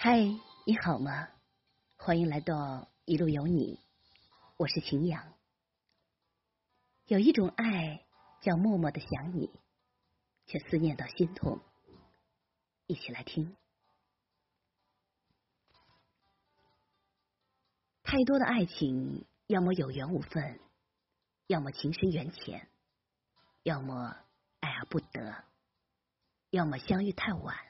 嗨，你好吗？欢迎来到一路有你，我是晴阳。有一种爱叫默默的想你，却思念到心痛。一起来听。太多的爱情，要么有缘无分，要么情深缘浅，要么爱而不得，要么相遇太晚。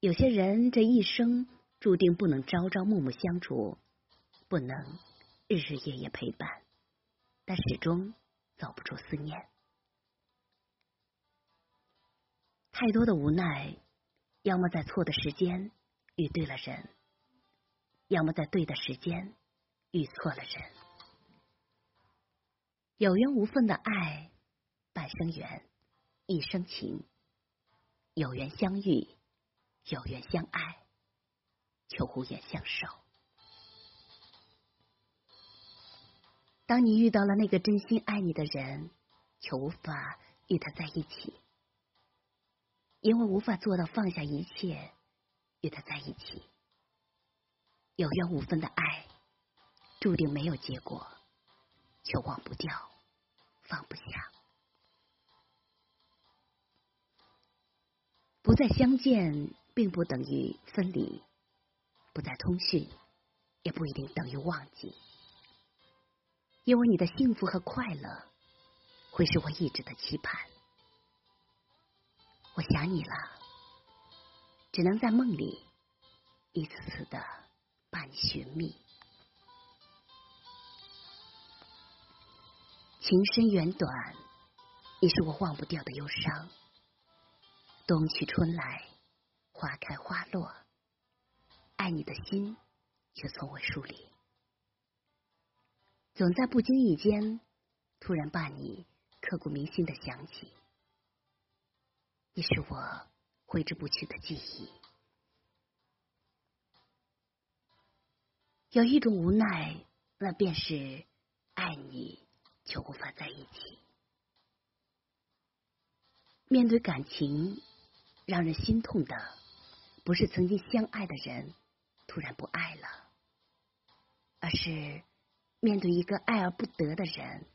有些人这一生注定不能朝朝暮暮相处，不能日日夜夜陪伴，但始终走不出思念。太多的无奈，要么在错的时间遇对了人，要么在对的时间遇错了人。有缘无分的爱，半生缘，一生情。有缘相遇。有缘相爱，却无缘相守。当你遇到了那个真心爱你的人，却无法与他在一起，因为无法做到放下一切与他在一起。有缘无分的爱，注定没有结果，却忘不掉，放不下，不再相见。并不等于分离，不再通讯，也不一定等于忘记。因为你的幸福和快乐，会是我一直的期盼。我想你了，只能在梦里一次次的把你寻觅。情深缘短，你是我忘不掉的忧伤。冬去春来。花开花落，爱你的心却从未疏离，总在不经意间突然把你刻骨铭心的想起，你是我挥之不去的记忆。有一种无奈，那便是爱你却无法在一起。面对感情，让人心痛的。不是曾经相爱的人突然不爱了，而是面对一个爱而不得的人，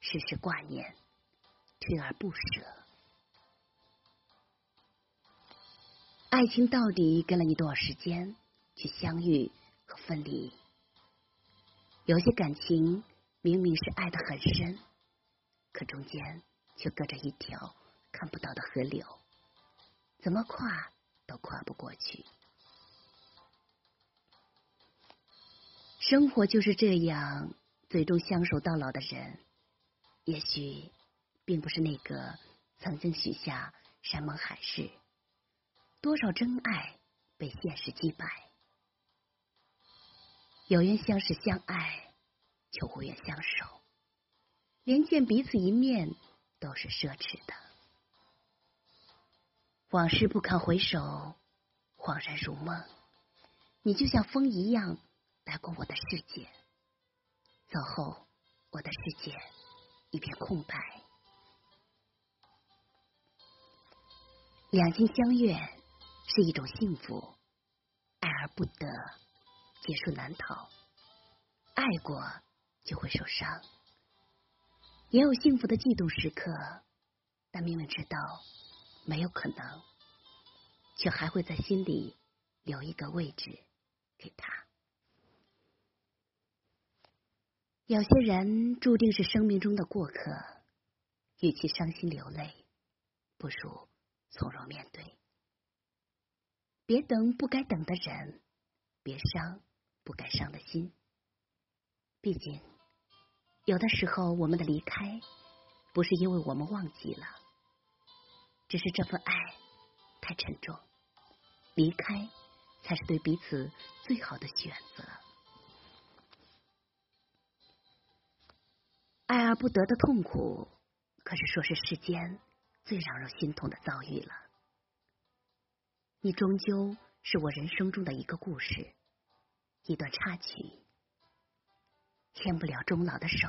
时时挂念，退而不舍。爱情到底给了你多少时间去相遇和分离？有些感情明明是爱的很深，可中间却隔着一条看不到的河流，怎么跨？都跨不过去。生活就是这样，最终相守到老的人，也许并不是那个曾经许下山盟海誓。多少真爱被现实击败，有缘相识相爱，却无缘相守，连见彼此一面都是奢侈的。往事不堪回首，恍然如梦。你就像风一样来过我的世界，走后我的世界一片空白。两情相悦是一种幸福，爱而不得，结束难逃。爱过就会受伤，也有幸福的悸动时刻，但明明知道。没有可能，却还会在心里留一个位置给他。有些人注定是生命中的过客，与其伤心流泪，不如从容面对。别等不该等的人，别伤不该伤的心。毕竟，有的时候我们的离开，不是因为我们忘记了。只是这份爱太沉重，离开才是对彼此最好的选择。爱而不得的痛苦，可是说是世间最让人心痛的遭遇了。你终究是我人生中的一个故事，一段插曲，牵不了终老的手，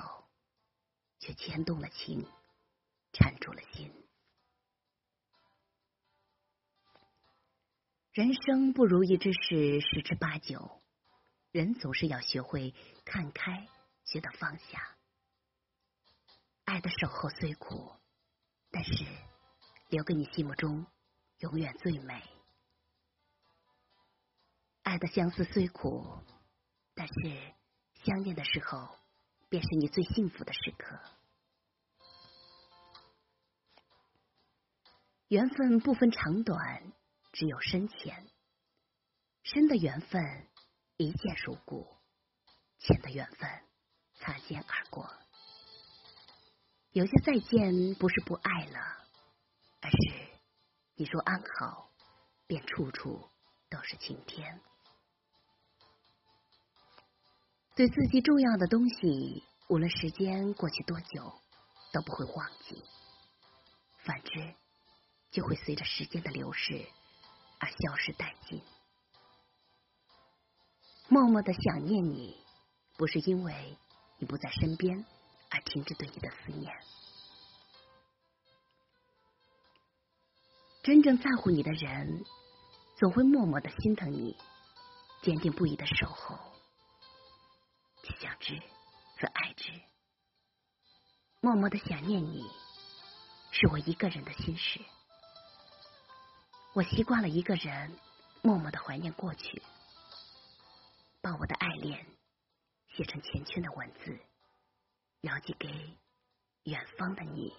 却牵动了情，缠住了心。人生不如意之事十之八九，人总是要学会看开，学得放下。爱的守候虽苦，但是留给你心目中永远最美。爱的相思虽苦，但是相恋的时候，便是你最幸福的时刻。缘分不分长短。只有深浅，深的缘分一见如故，浅的缘分擦肩而过。有些再见不是不爱了，而是你若安好，便处处都是晴天。对自己重要的东西，无论时间过去多久，都不会忘记；反之，就会随着时间的流逝。而消失殆尽。默默的想念你，不是因为你不在身边而停止对你的思念。真正在乎你的人，总会默默的心疼你，坚定不移的守候。想之则爱之，默默的想念你，是我一个人的心事。我习惯了一个人默默的怀念过去，把我的爱恋写成缱绻的文字，遥寄给远方的你。